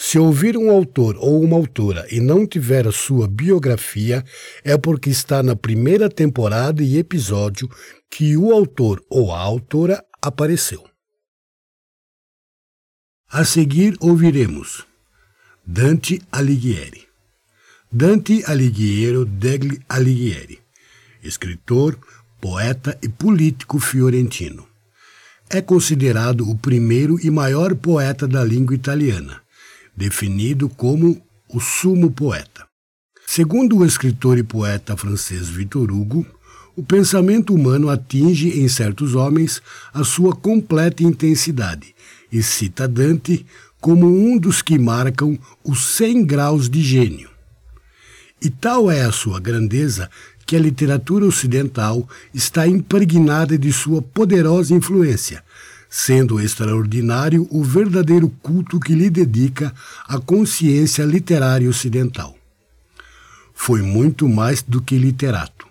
se ouvir um autor ou uma autora e não tiver a sua biografia, é porque está na primeira temporada e episódio que o autor ou a autora apareceu. A seguir ouviremos Dante Alighieri. Dante Alighiero degli Alighieri, escritor, poeta e político fiorentino. É considerado o primeiro e maior poeta da língua italiana definido como o sumo poeta. Segundo o escritor e poeta francês Victor Hugo, o pensamento humano atinge em certos homens a sua completa intensidade e cita Dante como um dos que marcam os 100 graus de gênio. E tal é a sua grandeza que a literatura ocidental está impregnada de sua poderosa influência, sendo extraordinário o verdadeiro culto que lhe dedica a consciência literária ocidental. Foi muito mais do que literato.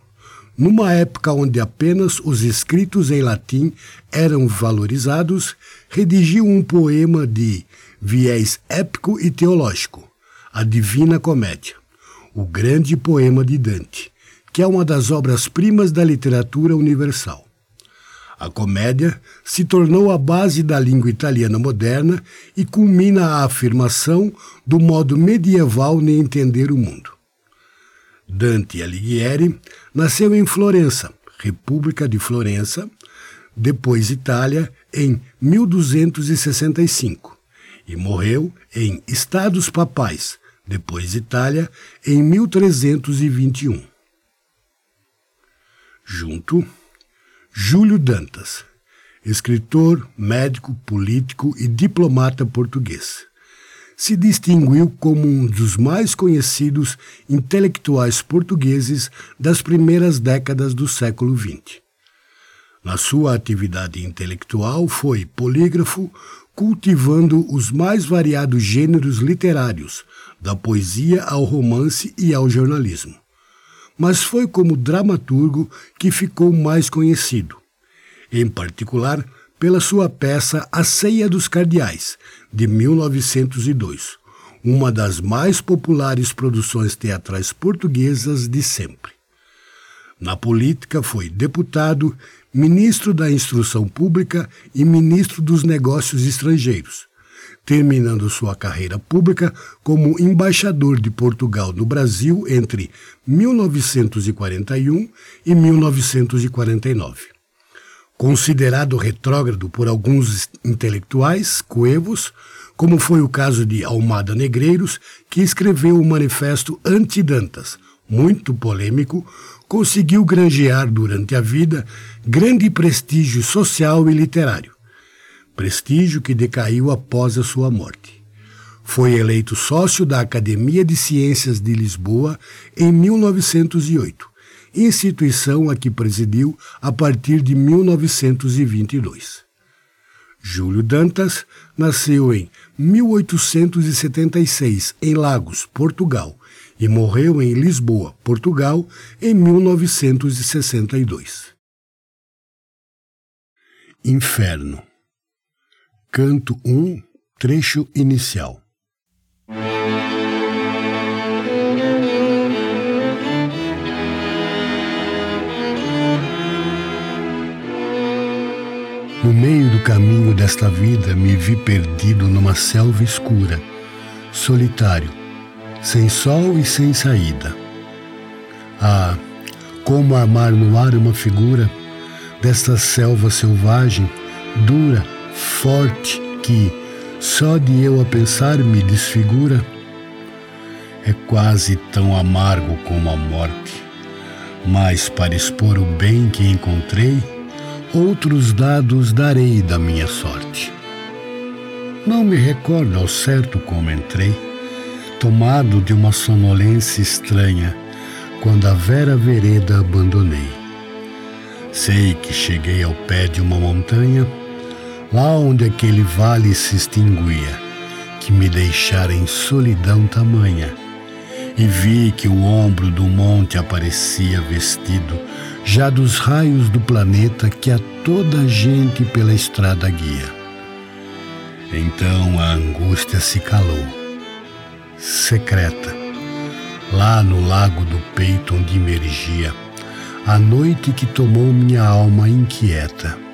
Numa época onde apenas os escritos em latim eram valorizados, redigiu um poema de viés épico e teológico, a Divina Comédia, o grande poema de Dante, que é uma das obras-primas da literatura universal. A comédia se tornou a base da língua italiana moderna e culmina a afirmação do modo medieval de entender o mundo. Dante Alighieri nasceu em Florença, República de Florença, depois Itália, em 1265, e morreu em Estados Papais, depois Itália, em 1321. Junto Júlio Dantas, escritor, médico, político e diplomata português. Se distinguiu como um dos mais conhecidos intelectuais portugueses das primeiras décadas do século XX. Na sua atividade intelectual, foi polígrafo, cultivando os mais variados gêneros literários, da poesia ao romance e ao jornalismo mas foi como dramaturgo que ficou mais conhecido, em particular pela sua peça A Ceia dos Cardeais, de 1902, uma das mais populares produções teatrais portuguesas de sempre. Na política, foi deputado, ministro da Instrução Pública e ministro dos Negócios Estrangeiros, terminando sua carreira pública como embaixador de Portugal no Brasil entre 1941 e 1949. Considerado retrógrado por alguns intelectuais coevos, como foi o caso de Almada Negreiros, que escreveu o manifesto Anti-Dantas, muito polêmico, conseguiu granjear durante a vida grande prestígio social e literário prestígio que decaiu após a sua morte. Foi eleito sócio da Academia de Ciências de Lisboa em 1908, instituição a que presidiu a partir de 1922. Júlio Dantas nasceu em 1876, em Lagos, Portugal, e morreu em Lisboa, Portugal, em 1962. Inferno Canto 1, trecho inicial. No meio do caminho desta vida me vi perdido numa selva escura, solitário, sem sol e sem saída. Ah, como armar no ar uma figura desta selva selvagem, dura, forte, que, só de eu a pensar, me desfigura? É quase tão amargo como a morte, mas para expor o bem que encontrei, outros dados darei da minha sorte. Não me recordo ao certo como entrei, tomado de uma sonolência estranha, quando a vera vereda abandonei. Sei que cheguei ao pé de uma montanha, lá onde aquele vale se extinguia, que me deixara em solidão tamanha, e vi que o ombro do monte aparecia vestido já dos raios do planeta que a toda a gente pela estrada guia. Então a angústia se calou, secreta, lá no lago do peito onde emergia a noite que tomou minha alma inquieta.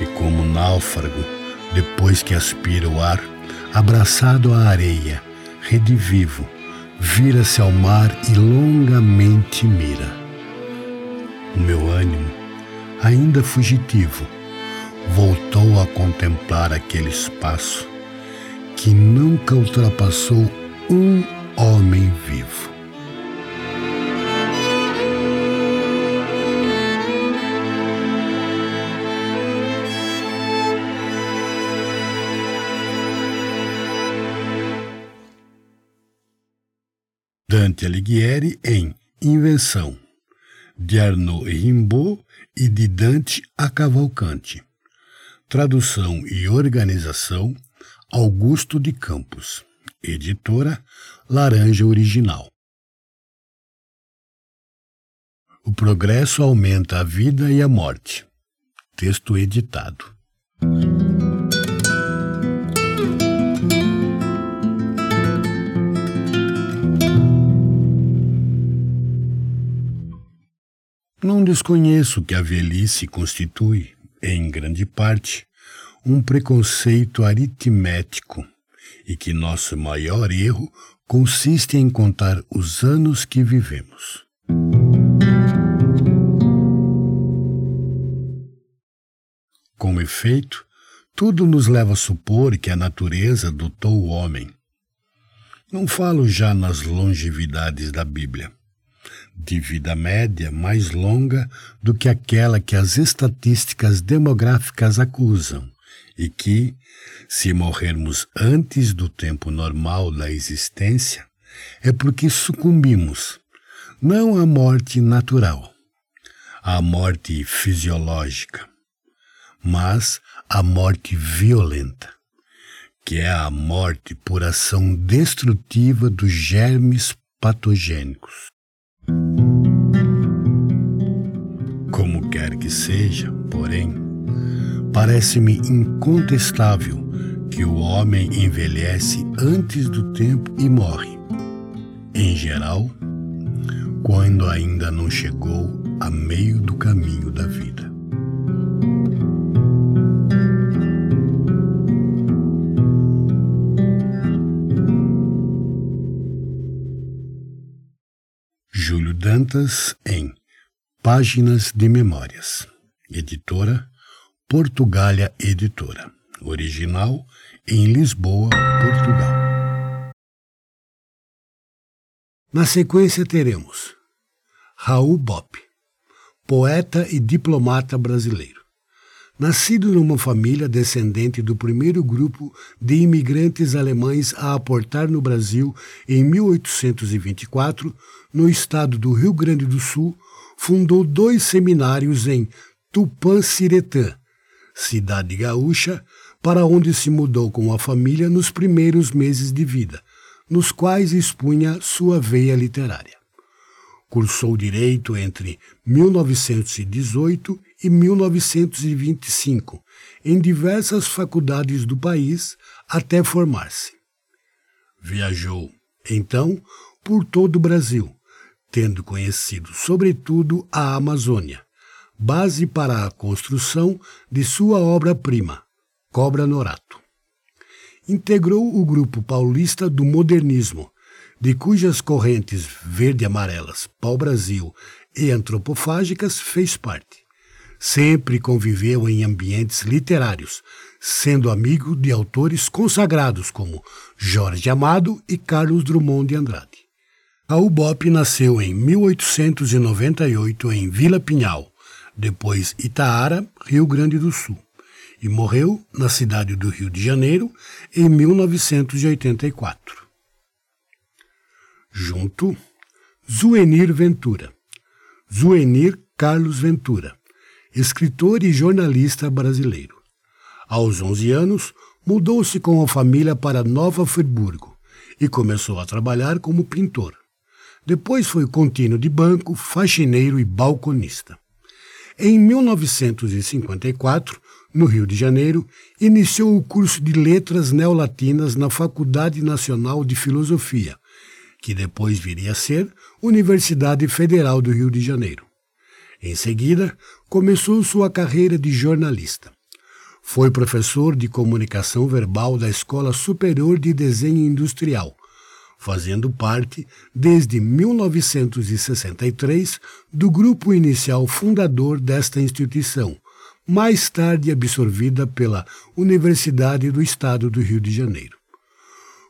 E como náufrago, depois que aspira o ar, abraçado à areia, redivivo, vira-se ao mar e longamente mira o meu ânimo, ainda fugitivo, voltou a contemplar aquele espaço que nunca ultrapassou um homem vivo. Dante Alighieri em Invenção de Arnaud Rimbaud e de Dante a Cavalcante. Tradução e organização Augusto de Campos. Editora Laranja Original. O progresso aumenta a vida e a morte. Texto editado. Não desconheço que a velhice constitui, em grande parte, um preconceito aritmético e que nosso maior erro consiste em contar os anos que vivemos. Com efeito, tudo nos leva a supor que a natureza dotou o homem. Não falo já nas longevidades da Bíblia de vida média mais longa do que aquela que as estatísticas demográficas acusam, e que, se morrermos antes do tempo normal da existência, é porque sucumbimos, não à morte natural, à morte fisiológica, mas à morte violenta, que é a morte por ação destrutiva dos germes patogênicos. Como quer que seja, porém, parece-me incontestável que o homem envelhece antes do tempo e morre. Em geral, quando ainda não chegou a meio do caminho da vida. Dantas em Páginas de Memórias. Editora Portugália Editora. Original em Lisboa, Portugal. Na sequência teremos Raul Bopp, poeta e diplomata brasileiro. Nascido numa família descendente do primeiro grupo de imigrantes alemães a aportar no Brasil em 1824, no estado do Rio Grande do Sul, fundou dois seminários em Tupã-Siretã, cidade gaúcha, para onde se mudou com a família nos primeiros meses de vida, nos quais expunha sua veia literária. Cursou direito entre 1918 e 1925 em diversas faculdades do país até formar-se. Viajou, então, por todo o Brasil, tendo conhecido, sobretudo, a Amazônia, base para a construção de sua obra-prima, Cobra Norato. Integrou o grupo paulista do modernismo, de cujas correntes verde-amarelas, pau-brasil e antropofágicas fez parte. Sempre conviveu em ambientes literários, sendo amigo de autores consagrados como Jorge Amado e Carlos Drummond de Andrade. Raul Bopp nasceu em 1898 em Vila Pinhal, depois Itaara, Rio Grande do Sul, e morreu na cidade do Rio de Janeiro em 1984. Junto, Zuenir Ventura. Zuenir Carlos Ventura, escritor e jornalista brasileiro. Aos 11 anos, mudou-se com a família para Nova Friburgo e começou a trabalhar como pintor. Depois foi contínuo de banco, faxineiro e balconista. Em 1954, no Rio de Janeiro, iniciou o curso de Letras Neolatinas na Faculdade Nacional de Filosofia, que depois viria a ser Universidade Federal do Rio de Janeiro. Em seguida, começou sua carreira de jornalista. Foi professor de comunicação verbal da Escola Superior de Desenho Industrial, fazendo parte, desde 1963, do grupo inicial fundador desta instituição, mais tarde absorvida pela Universidade do Estado do Rio de Janeiro.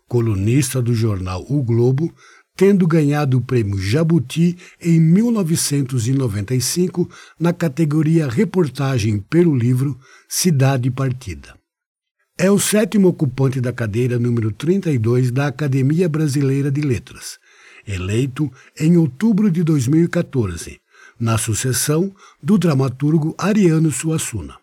Colunista do jornal O Globo, tendo ganhado o prêmio Jabuti em 1995 na categoria Reportagem pelo livro Cidade Partida. É o sétimo ocupante da cadeira número 32 da Academia Brasileira de Letras, eleito em outubro de 2014, na sucessão do dramaturgo Ariano Suassuna.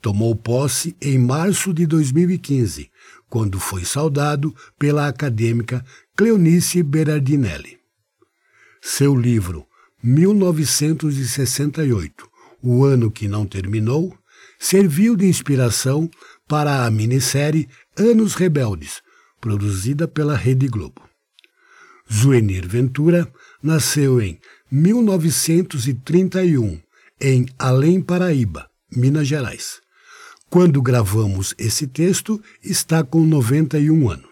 Tomou posse em março de 2015, quando foi saudado pela acadêmica Cleonice Berardinelli. Seu livro 1968, O Ano que Não Terminou, serviu de inspiração para a minissérie Anos Rebeldes, produzida pela Rede Globo. Zuenir Ventura nasceu em 1931, em Além Paraíba, Minas Gerais. Quando gravamos esse texto, está com 91 anos.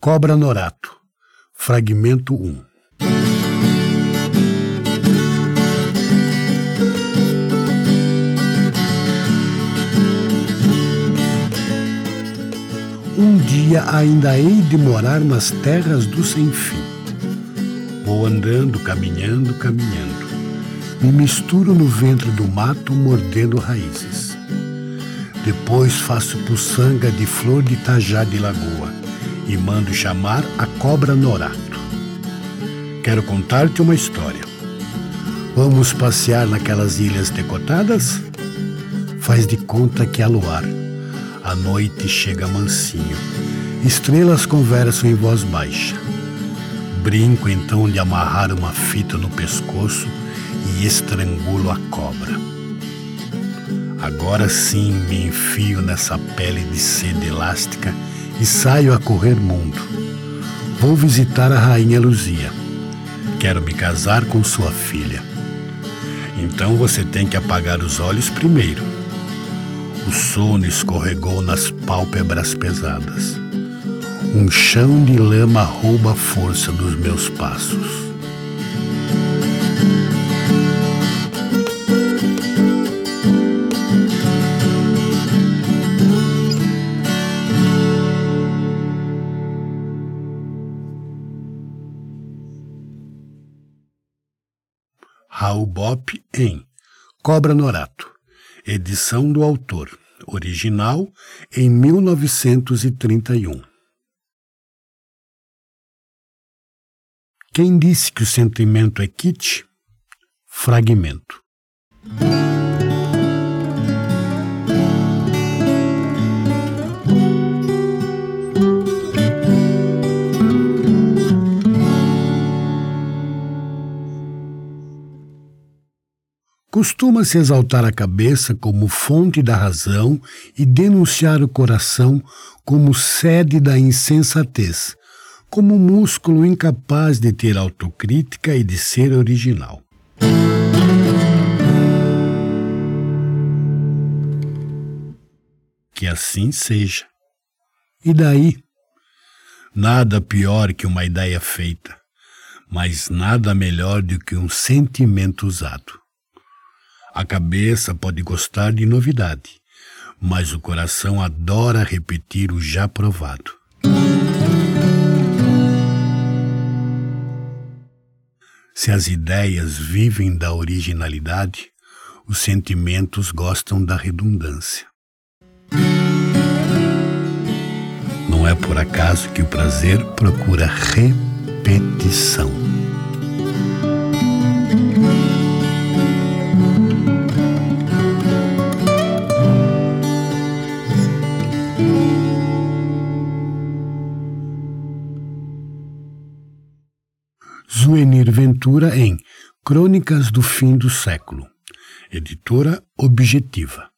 Cobra Norato, Fragmento 1 Um dia ainda hei de morar nas terras do sem fim. Vou andando, caminhando, caminhando. Me misturo no ventre do mato, mordendo raízes. Depois faço puçanga de flor de tajá de lagoa e mando chamar a cobra Norato. Quero contar-te uma história. Vamos passear naquelas ilhas decotadas? Faz de conta que há luar a noite chega mansinho. Estrelas conversam em voz baixa. Brinco então de amarrar uma fita no pescoço e estrangulo a cobra. Agora sim me enfio nessa pele de seda elástica e saio a correr mundo. Vou visitar a rainha Luzia. Quero me casar com sua filha. Então você tem que apagar os olhos primeiro o sono escorregou nas pálpebras pesadas. Um chão de lama rouba a força dos meus passos. Raul Bop em Cobra Norato edição do autor, original em 1931. Quem disse que o sentimento é kit? Fragmento. Costuma-se exaltar a cabeça como fonte da razão e denunciar o coração como sede da insensatez, como músculo incapaz de ter autocrítica e de ser original. Que assim seja. E daí? Nada pior que uma ideia feita, mas nada melhor do que um sentimento usado. A cabeça pode gostar de novidade, mas o coração adora repetir o já provado. Se as ideias vivem da originalidade, os sentimentos gostam da redundância. Não é por acaso que o prazer procura repetição. Ventura em Crônicas do Fim do Século, editora Objetiva.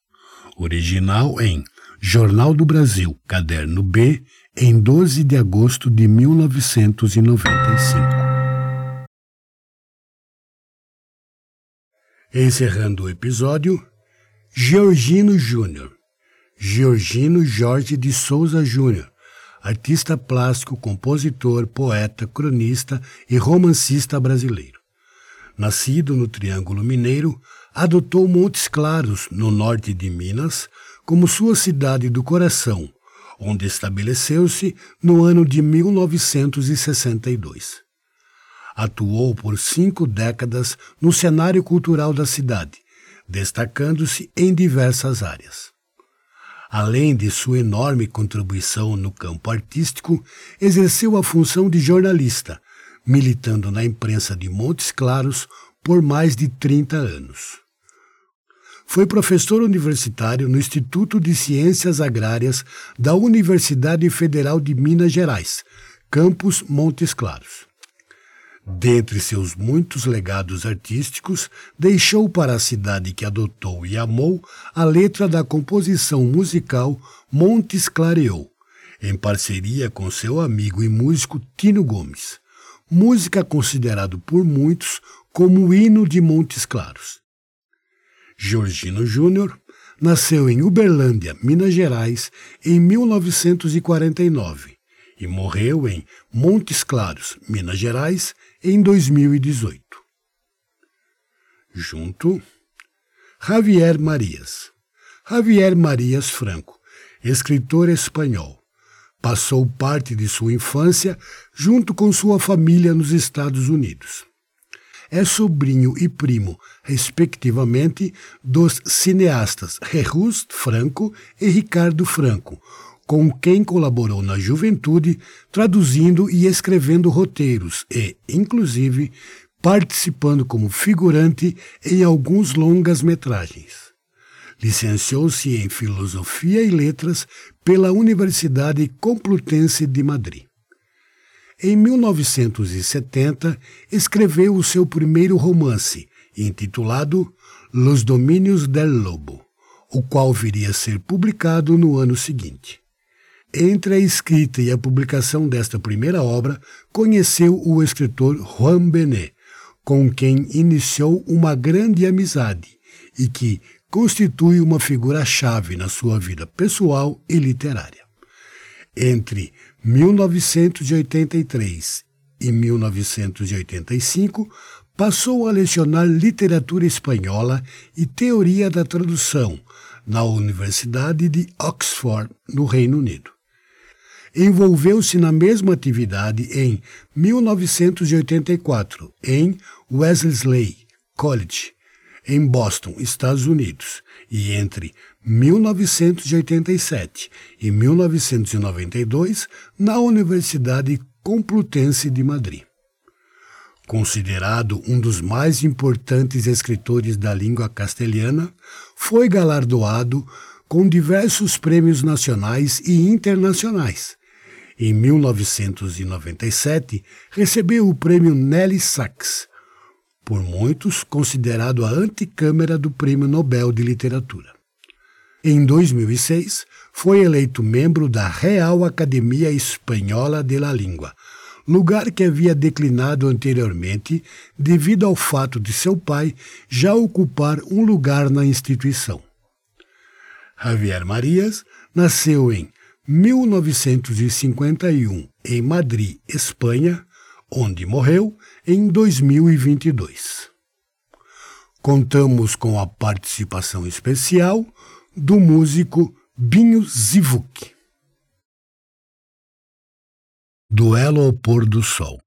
Original em Jornal do Brasil, Caderno B, em 12 de agosto de 1995. Encerrando o episódio, Georgino Júnior. Georgino Jorge de Souza Júnior artista plástico, compositor, poeta, cronista e romancista brasileiro. Nascido no Triângulo Mineiro, adotou Montes Claros, no norte de Minas, como sua cidade do coração, onde estabeleceu-se no ano de 1962. Atuou por cinco décadas no cenário cultural da cidade, destacando-se em diversas áreas. Além de sua enorme contribuição no campo artístico, exerceu a função de jornalista, militando na imprensa de Montes Claros por mais de 30 anos. Foi professor universitário no Instituto de Ciências Agrárias da Universidade Federal de Minas Gerais, campus Montes Claros. Dentre seus muitos legados artísticos, deixou para a cidade que adotou e amou a letra da composição musical Montes Clareou, em parceria com seu amigo e músico Tino Gomes. Música considerado por muitos como o hino de Montes Claros. Georgino Júnior nasceu em Uberlândia, Minas Gerais, em 1949 e morreu em Montes Claros, Minas Gerais, em 2018. Junto, Javier Marias. Javier Marias Franco, escritor espanhol. Passou parte de sua infância junto com sua família nos Estados Unidos. É sobrinho e primo, respectivamente, dos cineastas Jesus Franco e Ricardo Franco, com quem colaborou na juventude, traduzindo e escrevendo roteiros e, inclusive, participando como figurante em alguns longas-metragens. Licenciou-se em Filosofia e Letras pela Universidade Complutense de Madrid. Em 1970, escreveu o seu primeiro romance, intitulado Los Domínios del Lobo, o qual viria a ser publicado no ano seguinte. Entre a escrita e a publicação desta primeira obra, conheceu o escritor Juan Benet, com quem iniciou uma grande amizade e que constitui uma figura-chave na sua vida pessoal e literária. Entre 1983 e 1985, passou a lecionar literatura espanhola e teoria da tradução na Universidade de Oxford, no Reino Unido envolveu-se na mesma atividade em 1984 em Wellesley College, em Boston, Estados Unidos, e entre 1987 e 1992 na Universidade Complutense de Madrid. Considerado um dos mais importantes escritores da língua castelhana, foi galardoado com diversos prêmios nacionais e internacionais, em 1997, recebeu o prêmio Nelly Sachs, por muitos considerado a anticâmara do Prêmio Nobel de Literatura. Em 2006, foi eleito membro da Real Academia Espanhola de la Língua, lugar que havia declinado anteriormente devido ao fato de seu pai já ocupar um lugar na instituição. Javier Marias nasceu em 1951 em Madrid, Espanha, onde morreu em 2022. Contamos com a participação especial do músico Binho Zivuk. Duelo ao pôr do sol.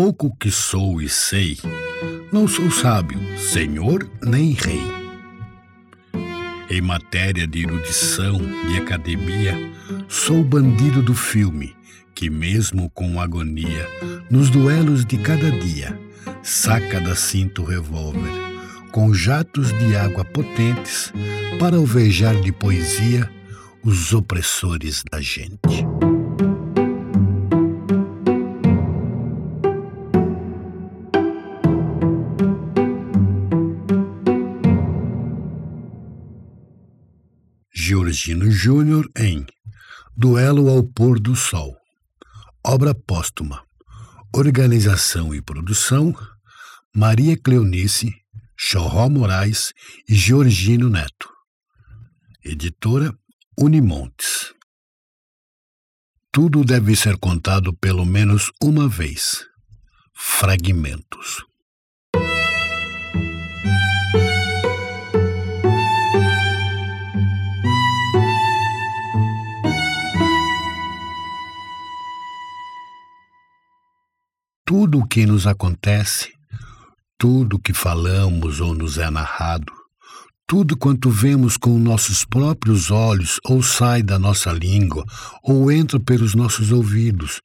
Pouco que sou e sei, não sou sábio, senhor nem rei. Em matéria de erudição e academia, sou bandido do filme, que mesmo com agonia, nos duelos de cada dia, saca da cinta o revólver, com jatos de água potentes, para alvejar de poesia os opressores da gente. Georgino Júnior em Duelo ao Pôr do Sol, obra póstuma, organização e produção Maria Cleonice, Chorró Moraes e Georgino Neto. Editora Unimontes. Tudo deve ser contado pelo menos uma vez. Fragmentos. Tudo o que nos acontece tudo o que falamos ou nos é narrado, tudo quanto vemos com nossos próprios olhos ou sai da nossa língua ou entra pelos nossos ouvidos,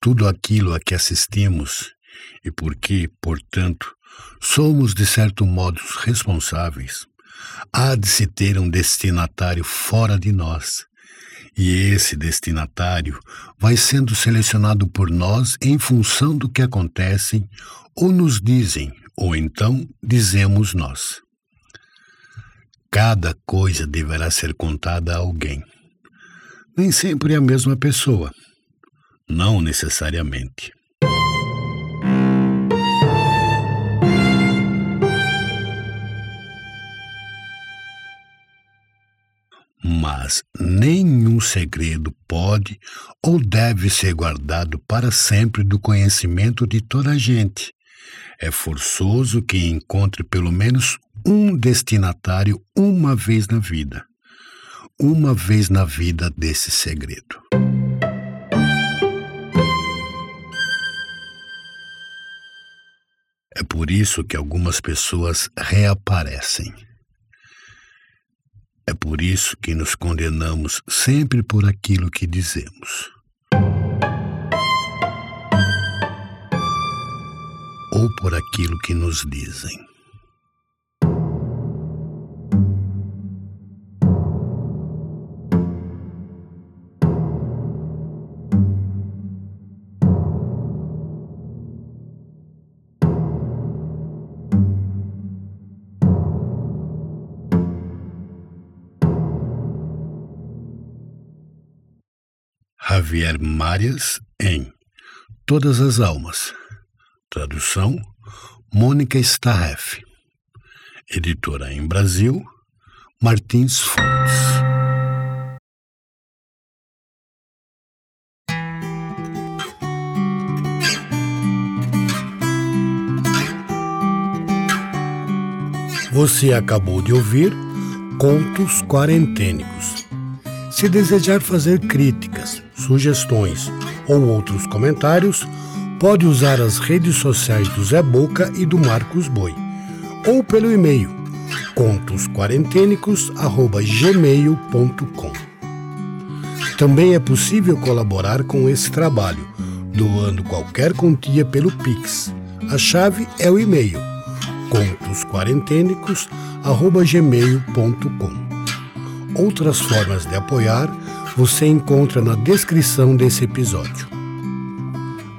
tudo aquilo a que assistimos e porque, portanto, somos de certo modo responsáveis, há de se ter um destinatário fora de nós. E esse destinatário vai sendo selecionado por nós em função do que acontecem ou nos dizem, ou então dizemos nós. Cada coisa deverá ser contada a alguém. Nem sempre a mesma pessoa. Não necessariamente. Mas nenhum segredo pode ou deve ser guardado para sempre do conhecimento de toda a gente, é forçoso que encontre pelo menos um destinatário uma vez na vida. Uma vez na vida desse segredo. É por isso que algumas pessoas reaparecem. É por isso que nos condenamos sempre por aquilo que dizemos. ou por aquilo que nos dizem. Javier Marias em Todas as Almas Tradução: Mônica Starref. Editora em Brasil: Martins Fontes. Você acabou de ouvir Contos Quarentênicos. Se desejar fazer críticas, sugestões ou outros comentários, pode usar as redes sociais do Zé Boca e do Marcos Boi, ou pelo e-mail contosquarentenicos@gmail.com. Também é possível colaborar com esse trabalho, doando qualquer quantia pelo Pix. A chave é o e-mail contosquarentênicos@gmail.com. Outras formas de apoiar você encontra na descrição desse episódio.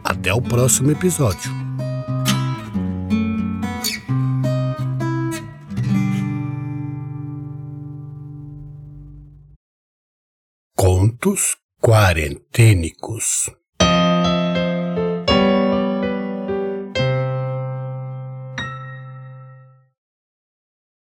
Até o próximo episódio. Contos Quarentênicos